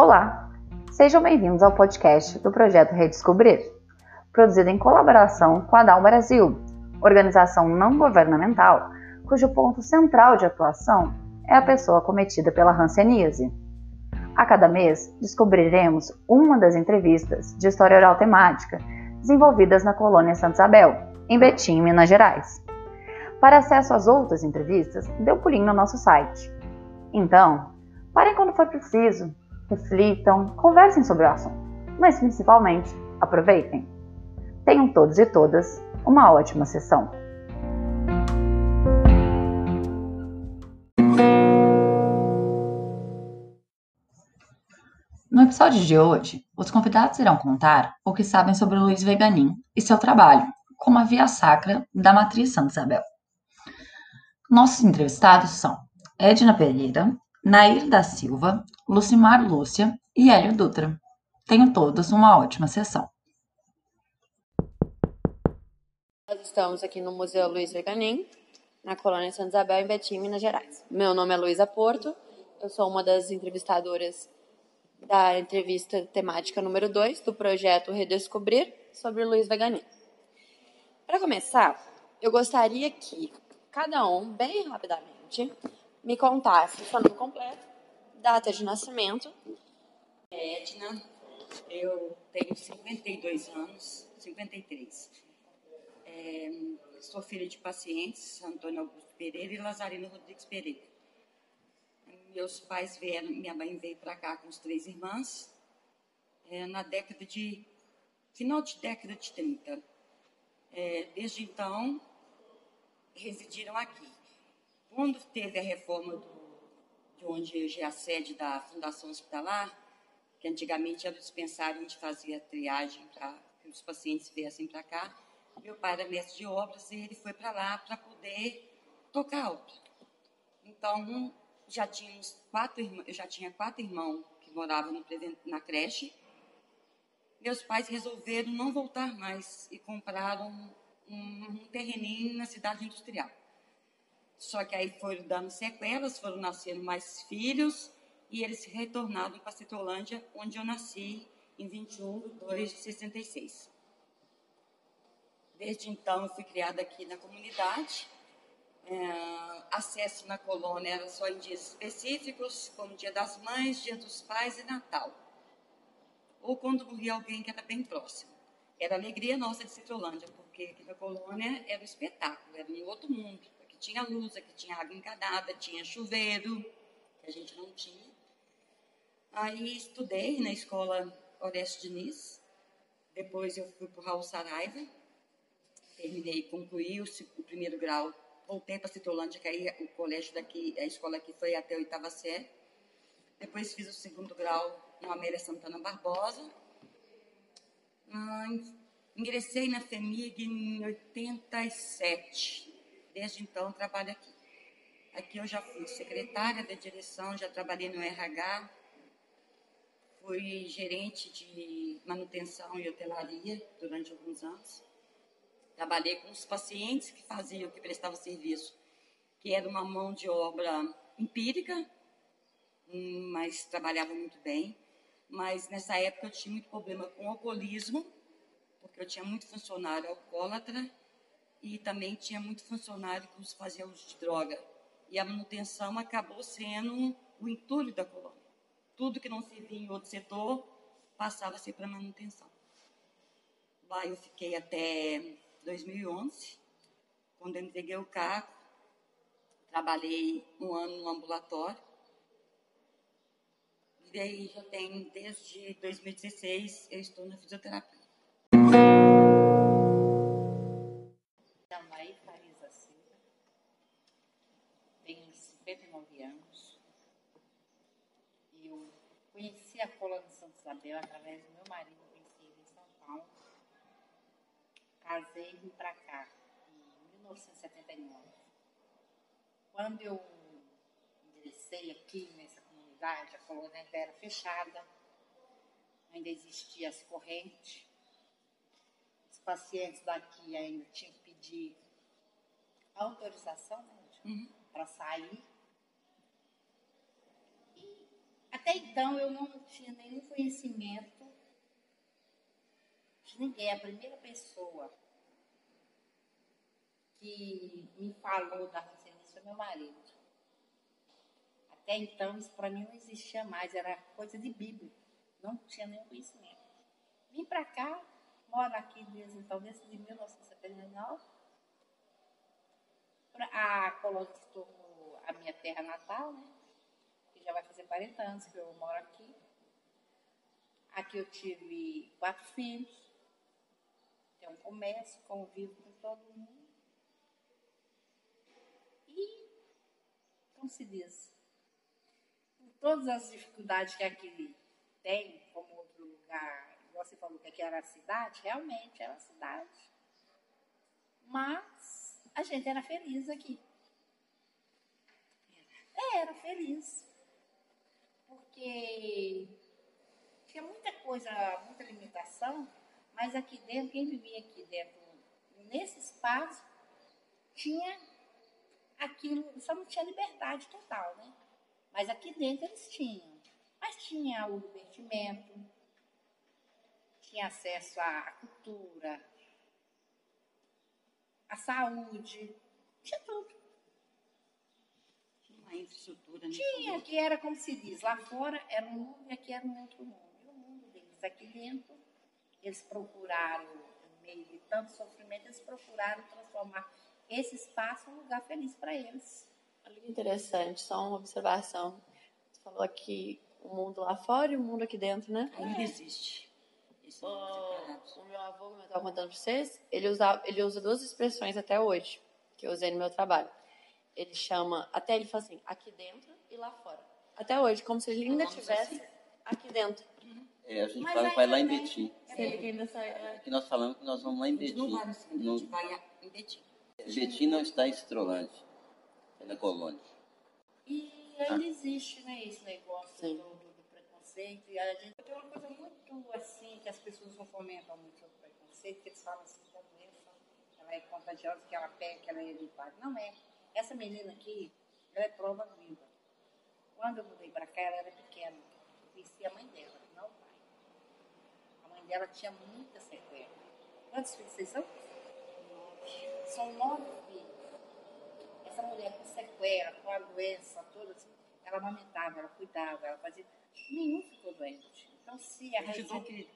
Olá, sejam bem-vindos ao podcast do projeto Redescobrir, produzido em colaboração com a Dal Brasil, organização não governamental cujo ponto central de atuação é a pessoa cometida pela hanseníase. A cada mês, descobriremos uma das entrevistas de história oral temática desenvolvidas na colônia Santa Isabel, em Betim, Minas Gerais. Para acesso às outras entrevistas, dê um pulinho no nosso site. Então, parem quando for preciso, reflitam, conversem sobre o assunto, mas principalmente aproveitem. Tenham todos e todas uma ótima sessão. No episódio de hoje, os convidados irão contar o que sabem sobre Luiz Veganin e seu trabalho como a via sacra da matriz Santa Isabel. Nossos entrevistados são Edna Pereira, Nair da Silva, Lucimar Lúcia e Hélio Dutra. Tenham todos uma ótima sessão. Nós estamos aqui no Museu Luiz Veganin, na colônia Santa Isabel, em Betim, Minas Gerais. Meu nome é Luísa Porto, eu sou uma das entrevistadoras da entrevista temática número 2 do projeto Redescobrir sobre Luiz Veganin. Para começar, eu gostaria que cada um, bem rapidamente, me contasse seu nome completo, data de nascimento. É Edna, eu tenho 52 anos, 53. É, sou filha de pacientes, Antônio Augusto Pereira e Lazarino Rodrigues Pereira. Meus pais vieram, minha mãe veio para cá com as três irmãs, é, na década de, final de década de 30. É, desde então, residiram aqui. Quando teve a reforma do, de onde hoje é a sede da Fundação Hospitalar, que antigamente era o dispensário onde fazia triagem para que os pacientes viessem para cá, meu pai era mestre de obras e ele foi para lá para poder tocar a obra. Então, já tínhamos quatro eu já tinha quatro irmãos que moravam na creche. Meus pais resolveram não voltar mais e compraram um, um terreninho na cidade industrial. Só que aí foram dando sequelas, foram nascendo mais filhos e eles retornaram para Citrolândia, onde eu nasci em 21 de 2 de 66. Desde então eu fui criada aqui na comunidade. É, acesso na colônia era só em dias específicos, como Dia das Mães, Dia dos Pais e Natal. Ou quando morria alguém que era bem próximo. Era alegria nossa de Citrolândia, porque aqui na colônia era um espetáculo, era um outro mundo tinha luz, aqui tinha água encanada, tinha chuveiro, que a gente não tinha. Aí estudei na escola Orestes Diniz, depois eu fui para o Raul Saraiva, terminei, concluí o, o primeiro grau, voltei para Citolândia, que aí o colégio daqui, a escola aqui foi até a oitava série. Depois fiz o segundo grau no Amélia Santana Barbosa. Ah, ingressei na FEMIG em 87. Desde então, trabalho aqui. Aqui eu já fui secretária da direção, já trabalhei no RH, fui gerente de manutenção e hotelaria durante alguns anos. Trabalhei com os pacientes que faziam, que prestavam serviço, que era uma mão de obra empírica, mas trabalhava muito bem. Mas nessa época eu tinha muito problema com alcoolismo, porque eu tinha muito funcionário alcoólatra e também tinha muito funcionário que fazia uso de droga. E a manutenção acabou sendo o entulho da colônia. Tudo que não servia em outro setor passava a ser para manutenção. Lá eu fiquei até 2011, quando eu entreguei o carro. Trabalhei um ano no ambulatório. E daí já tem, desde 2016, eu estou na fisioterapia. Conheci a Cola de Santa Isabel através do meu marido, conheci ele em São Paulo. Casei e vim para cá em 1979. Quando eu ingressei aqui nessa comunidade, a colônia ainda era fechada, ainda existia as correntes. Os pacientes daqui ainda tinham que pedir autorização né, uhum. para sair Até então eu não tinha nenhum conhecimento de ninguém. A primeira pessoa que me falou da Hanseníase foi meu marido. Até então isso para mim não existia mais, era coisa de Bíblia. Não tinha nenhum conhecimento. Vim para cá, moro aqui desde então, desde 1979. A Colônia se tornou a minha terra natal, né? Já vai fazer 40 anos que eu moro aqui. Aqui eu tive quatro filhos, tenho um comércio, convivo com todo mundo. E, como se diz, com todas as dificuldades que aqui tem, como outro lugar, você falou que aqui era a cidade, realmente era a cidade. Mas a gente era feliz aqui. Era feliz. Porque tinha muita coisa, muita limitação, mas aqui dentro, quem vivia aqui dentro, nesse espaço, tinha aquilo, só não tinha liberdade total, né? Mas aqui dentro eles tinham. Mas tinha o divertimento, tinha acesso à cultura, à saúde, tinha tudo. Uma infraestrutura, né? Tinha, que era como se diz, lá fora era um mundo e aqui era um outro mundo. E o mundo deles aqui dentro, eles procuraram, no meio de tanto sofrimento, eles procuraram transformar esse espaço em um lugar feliz para eles. Olha que interessante, só uma observação. Você falou aqui o mundo lá fora e o mundo aqui dentro, né? Ainda existe. Esse mundo separado. O meu avô, como eu estava contando para vocês, ele usa, ele usa duas expressões até hoje, que eu usei no meu trabalho. Ele chama, até ele fala assim, aqui dentro e lá fora. Até hoje, como se ele ainda Falamos estivesse assim? aqui dentro. É, a gente Mas fala que vai lá em ainda Betim. Ainda sai. é. Que nós falamos que nós vamos lá em A gente não vai no Betim. centro, a No, gente vai em Betim. Betim não está em Citrolândia, é na colônia. E ainda existe, né, esse negócio do, do- do preconceito. E a gente tem uma coisa muito assim, que as pessoas não fomentam muito sobre o preconceito, que eles falam assim, que a doença ela é contagiosa, que ela pega, que ela é hereditária. Não é. Essa menina aqui, ela é prova viva. Quando eu mudei para cá, ela era pequena. Eu conheci a mãe dela, não o pai. A mãe dela tinha muita sequela. Quantos filhos vocês são? São nove filhos essa mulher com sequela, com a doença toda, assim, ela amamentava, ela cuidava, ela fazia. Nenhum ficou doente. Então, se a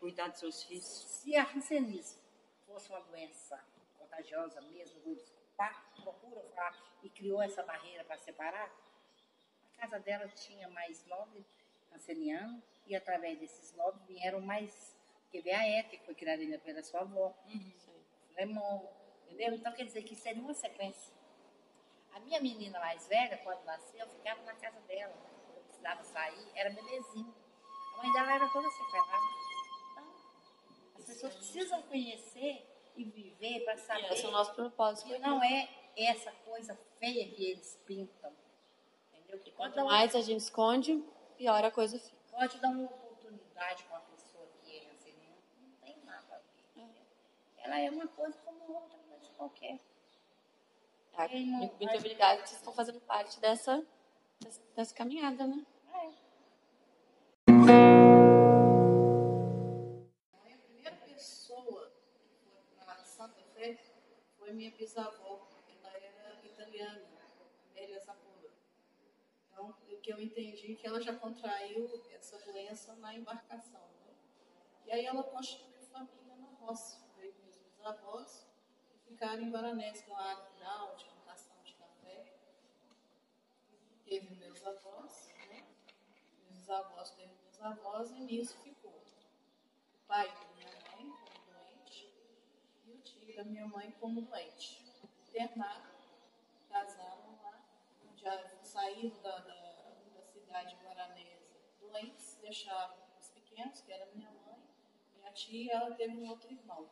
cuidar dos seus filhos. se a Hanseníase fosse uma doença contagiosa mesmo, eles pá, procuram falar e criou essa barreira para separar, a casa dela tinha mais nove rancenianos e através desses nove vieram mais, porque veio a Ética, que foi criada ainda pela sua avó, Sim. Lemon, entendeu? Então quer dizer que seria uma sequência. A minha menina mais velha, quando nasceu, eu ficava na casa dela. Eu precisava sair, era bebezinho. A mãe dela era toda sequelada. Então, as pessoas precisam conhecer e viver para saber esse é o nosso propósito. que não é essa coisa feia que eles pintam. Entendeu? Que Quanto uma, mais a gente esconde, pior a coisa fica. pode dar uma oportunidade com a pessoa que é assim, não tem nada a ver. entendeu? Ela é uma coisa como outra coisa qualquer. A Quem não- habilidade vocês estão fazendo parte dessa, dessa, dessa caminhada, né? É. Foi minha bisavó. Ela era italiana, Amélia Zapora. Então, o que eu entendi é que ela já contraiu essa doença na embarcação. Né? E aí ela constituiu família na roça. Veio meus bisavós e ficaram em Guaranés, que é área rural de plantação de café. Teve meus avós, né? Meus avós teve meus avós e nisso ficou o pai da minha mãe como doente. Internaram, casaram lá, já saíram da, da, da cidade guaranesa doentes, deixaram os pequenos, que era minha mãe, minha tia, ela teve um outro irmão.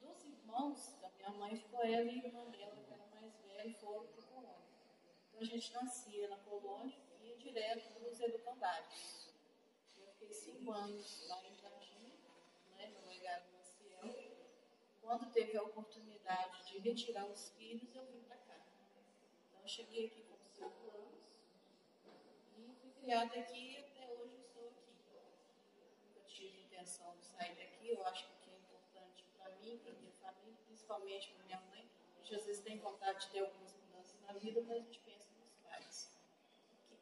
Dos irmãos da minha mãe ficou ela e a irmã dela, que era mais velha, e foram para a colônia. Então a gente nascia na colônia e ia direto dos educandários. Eu fiquei cinco anos lá em Jardim, né, no legado Maciel. Quando teve a oportunidade de retirar os filhos, eu vim para cá. Então, eu cheguei aqui com cinco anos e fui criada aqui e até hoje estou aqui. Nunca tive intenção de sair daqui. Eu acho que é importante para mim, para minha família, principalmente para minha mãe, a gente às vezes tem vontade de ter algumas mudanças na vida, mas a gente pensa nos pais.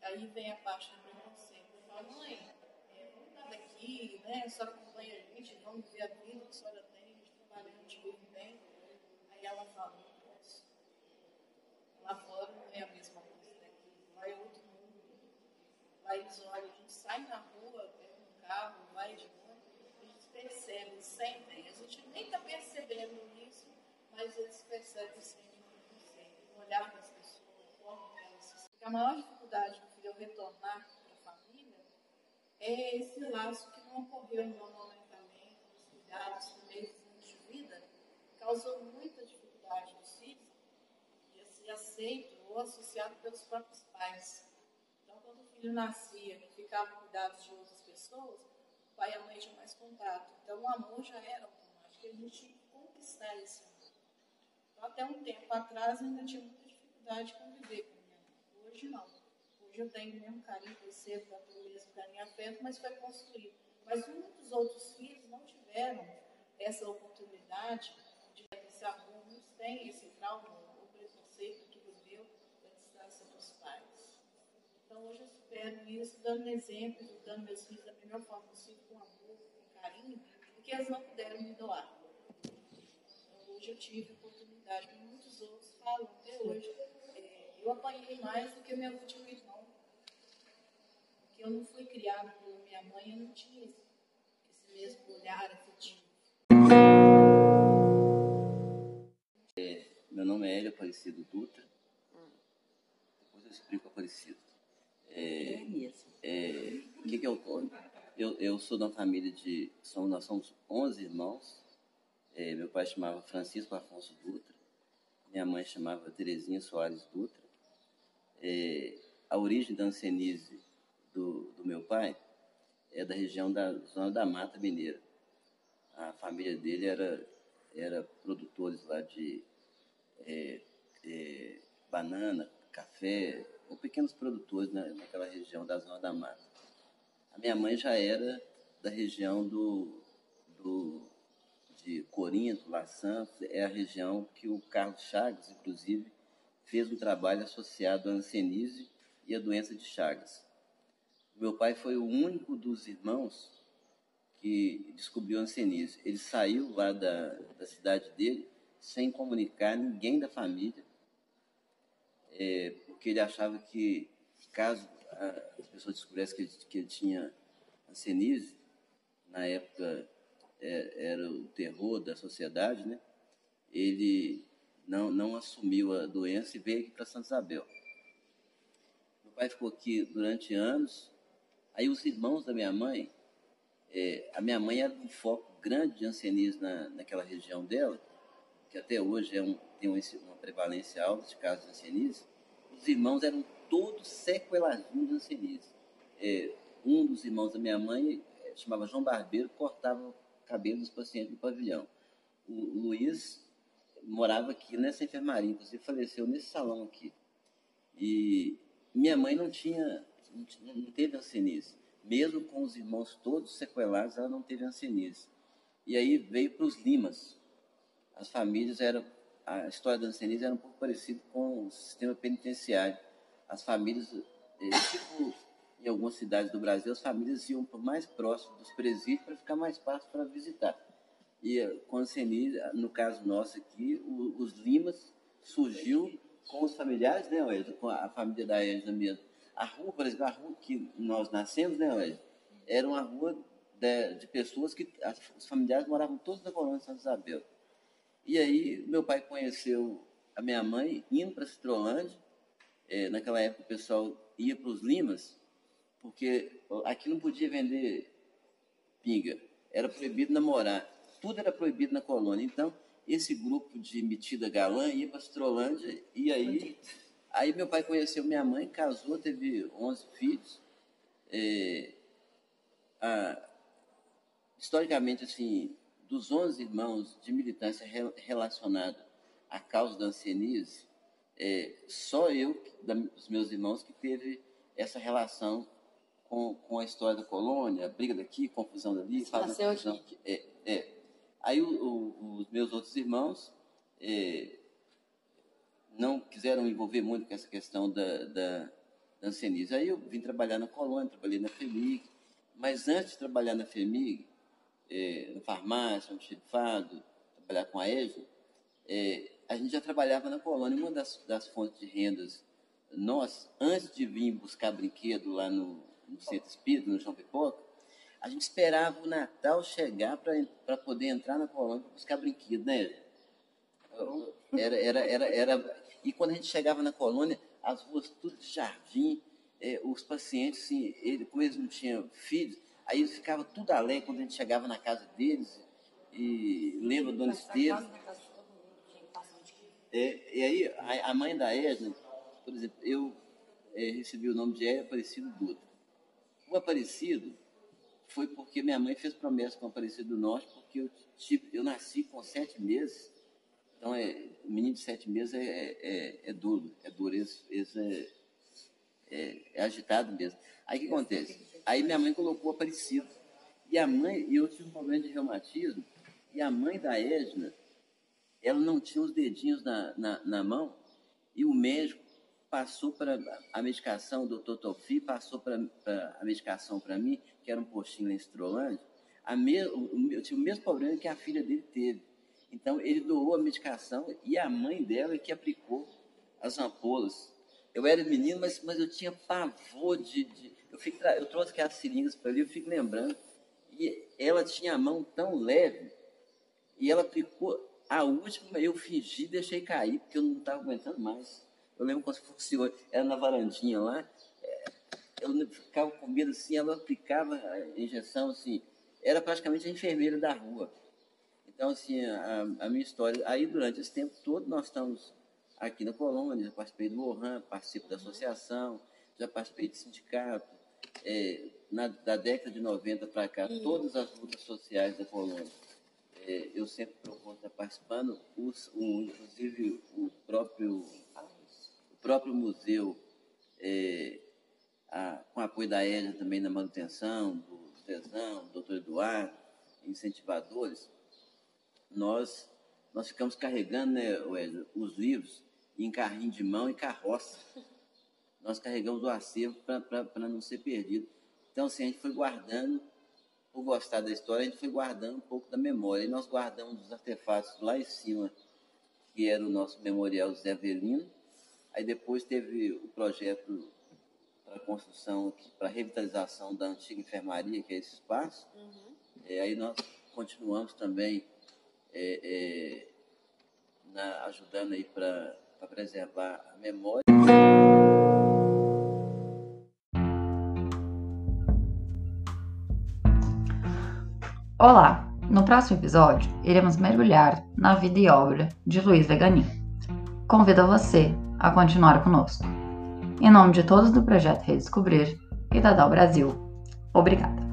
Aí vem a parte do preconceito. Eu falo, mãe, é, vamos estar daqui, né? Senhora acompanha a gente, vamos ver a vida a senhora tem, a gente trabalhando, a gente vive bem. Aí ela fala, não posso. Lá fora não é a mesma coisa daqui. Lá é outro mundo. Lá eles olham, a gente sai na rua, pega um carro, vai de novo, a gente percebe, sentem. A gente nem está percebendo isso, mas eles percebem sempre preconceito. O olhar das pessoas, a elas se. A maior dificuldade do ao retornar para a família é esse laço que não ocorreu no amamentamento, nos cuidados, nos anos de vida, causou muita ser aceito ou associado pelos próprios pais. Então, quando o filho nascia e ficava cuidados de outras pessoas, o pai e a mãe tinham mais contato. Então, o amor já era automático. A gente tinha que conquistar esse amor. Então, até um tempo atrás, eu ainda tinha muita dificuldade de conviver com minha mãe. Hoje, não. Hoje eu tenho o mesmo carinho, percebo da o mesmo carinho afeto, mas foi construído. Mas muitos outros filhos não tiveram essa oportunidade de esse amor, muitos têm esse trauma, o preconceito que viveu da distância dos pais. Então hoje eu supero isso, dando exemplo, educando meus filhos da melhor forma possível, com amor, com carinho, porque eles não puderam me doar. Então hoje eu tive oportunidade, muitos outros falam até hoje. é, eu apanhei mais do que meu último irmão. Porque eu não fui criada pela minha mãe, eu não tinha esse, esse mesmo olhar afetivo. Meu nome é Hélio Aparecido Dutra. Depois eu explico Aparecido. É, É mesmo. é, o que, que eu? Eu, eu sou de uma família de. Somos, nós somos 11 irmãos. É, meu pai chamava Francisco Afonso Dutra. Minha mãe chamava Terezinha Soares Dutra. É, a origem da ancenise do, do meu pai é da região da zona da Mata Mineira. A família dele era, era produtores lá de é, é, banana, café, ou pequenos produtores na, naquela região da Zona da Mata. A minha mãe já era da região do, do, de Corinto, La Santos, é a região que o Carlos Chagas, inclusive, fez um trabalho associado à ancenise e à doença de Chagas. Meu pai foi o único dos irmãos que descobriu a ancenise. Ele saiu lá da, da cidade dele sem comunicar ninguém da família, é, porque ele achava que, caso a- as pessoas descobrissem que ele, que ele tinha ancenise, na época é, era o terror da sociedade, né? ele não, não assumiu a doença e veio aqui para Santa Isabel. Meu pai ficou aqui durante anos. Aí os irmãos da minha mãe, é, a minha mãe era um foco grande de ancenise na, naquela região dela, que até hoje é um, tem um- uma prevalência alta de casos de ancenise. Os irmãos eram todos sequeladinhos de ancenise. É, um dos irmãos da minha mãe é, chamava João Barbeiro, cortava o cabelo dos pacientes no pavilhão. O, Luiz morava aqui nessa enfermaria, inclusive faleceu nesse salão aqui. E minha mãe não tinha, não, ti- não teve ancenise. Mesmo com os irmãos todos sequelados, ela não teve ancenise. E aí veio para os Limas. As famílias eram, a história da ancenise era um pouco parecida com o sistema penitenciário. As famílias, eh, tipo em algumas cidades do Brasil, as famílias iam mais próximo dos presídios para ficar mais fácil para visitar. E eh, com a ancenise, no caso nosso aqui, o- os Limas surgiu com os familiares, né, Wed? Com a família da Edna mesmo. A rua, por exemplo, a rua que nós nascemos, né, Wed? Era uma rua de, pessoas que os familiares moravam todos na colônia de Santa Isabel. E aí meu pai conheceu a minha mãe indo para Citrolândia. Eh, naquela época o pessoal ia para os Limas, porque aqui não podia vender pinga. Era proibido namorar. Tudo era proibido na colônia. Então, esse grupo de metida galã ia para Citrolândia e aí, aí meu pai conheceu minha mãe, casou, teve 11 filhos. É, a- historicamente, assim, dos 11 irmãos de militância re- relacionada à causa da ancenise, é, só eu, da- dos meus irmãos, que teve essa relação com, com a história da colônia, briga daqui, confusão dali, faz nasceu confusão aqui. É, é. Aí o- o- os meus outros irmãos é, não quiseram envolver muito com essa questão da, da, da ancianice. Aí eu vim trabalhar na colônia, trabalhei na FEMIG, mas antes de trabalhar na FEMIG, é, na farmácia, no xerifado, trabalhar com a EJA, é, a gente já trabalhava na colônia. Uma das, das fontes de rendas nós, antes de vir buscar brinquedo lá no, no Centro Espírita, no João Pipoca, a gente esperava o Natal chegar para poder entrar na colônia para buscar brinquedo, né? Era, era, era, era, e quando a gente chegava na colônia, as ruas tudo de jardim, eh, os pacientes, assim, ele, como eles não tinham filhos, aí eles ficavam tudo alegre quando a gente chegava na casa deles, e lembra Dona Esteves, é, e aí, a, a mãe da Edna, por exemplo, eu é, recebi o nome de Ed Aparecido Dutra. O Aparecido foi porque minha mãe fez promessa com o Aparecido do Norte, porque eu, tive, eu nasci com sete meses. Então, é, menino de sete meses é, é, é, é duro, é duro, esse, esse é, é, é agitado mesmo. Aí o que acontece? Aí minha mãe colocou Aparecido. E a mãe, eu tive um problema de reumatismo, e a mãe da Edna, ela não tinha os dedinhos na, na, na mão, e o médico passou para a medicação, o doutor Tofi passou para a medicação para mim, que era um postinho em Estrolândia, a me, eu tive o mesmo problema que a filha dele teve. Então, ele doou a medicação e a mãe dela é que aplicou as ampolas. Eu era menino, mas, mas eu tinha pavor de... de- eu, fico, tra- eu trouxe aquelas seringas para ali, eu fico lembrando. E ela tinha a mão tão leve, e ela aplicou a última, eu fingi, deixei cair, porque eu não estava aguentando mais. Eu lembro se fosse hoje, era na varandinha lá, é, eu ficava com medo assim, ela aplicava a injeção assim, era praticamente a enfermeira da rua. Então, assim, a, a minha história, aí durante esse tempo todo nós estamos aqui na colônia, já participei do ORAN, participo da associação, já participei de sindicato, é, na, da década de 90 para cá, todas as lutas sociais da colônia. É, eu sempre procuro estar participando, os, o, inclusive o próprio, o próprio museu, é, a- com apoio da EJA também na manutenção, do Tesão, do doutor Eduardo, incentivadores, nós, nós ficamos carregando, né, os livros em carrinho de mão e carroça. Nós carregamos o acervo para não ser perdido. Então, assim, a gente foi guardando, por gostar da história, a gente foi guardando um pouco da memória. E nós guardamos os artefatos lá em cima, que era o nosso memorial Zé Avelino. Aí depois teve o projeto para a construção, para a revitalização da antiga enfermaria, que é esse espaço. É, aí nós continuamos também é, é, na- ajudando aí para preservar a memória. Olá! No próximo episódio, iremos mergulhar na vida e obra de Luiz Veganin. Convido você a continuar conosco. Em nome de todos do projeto Redescobrir e da Dal Brasil, obrigada!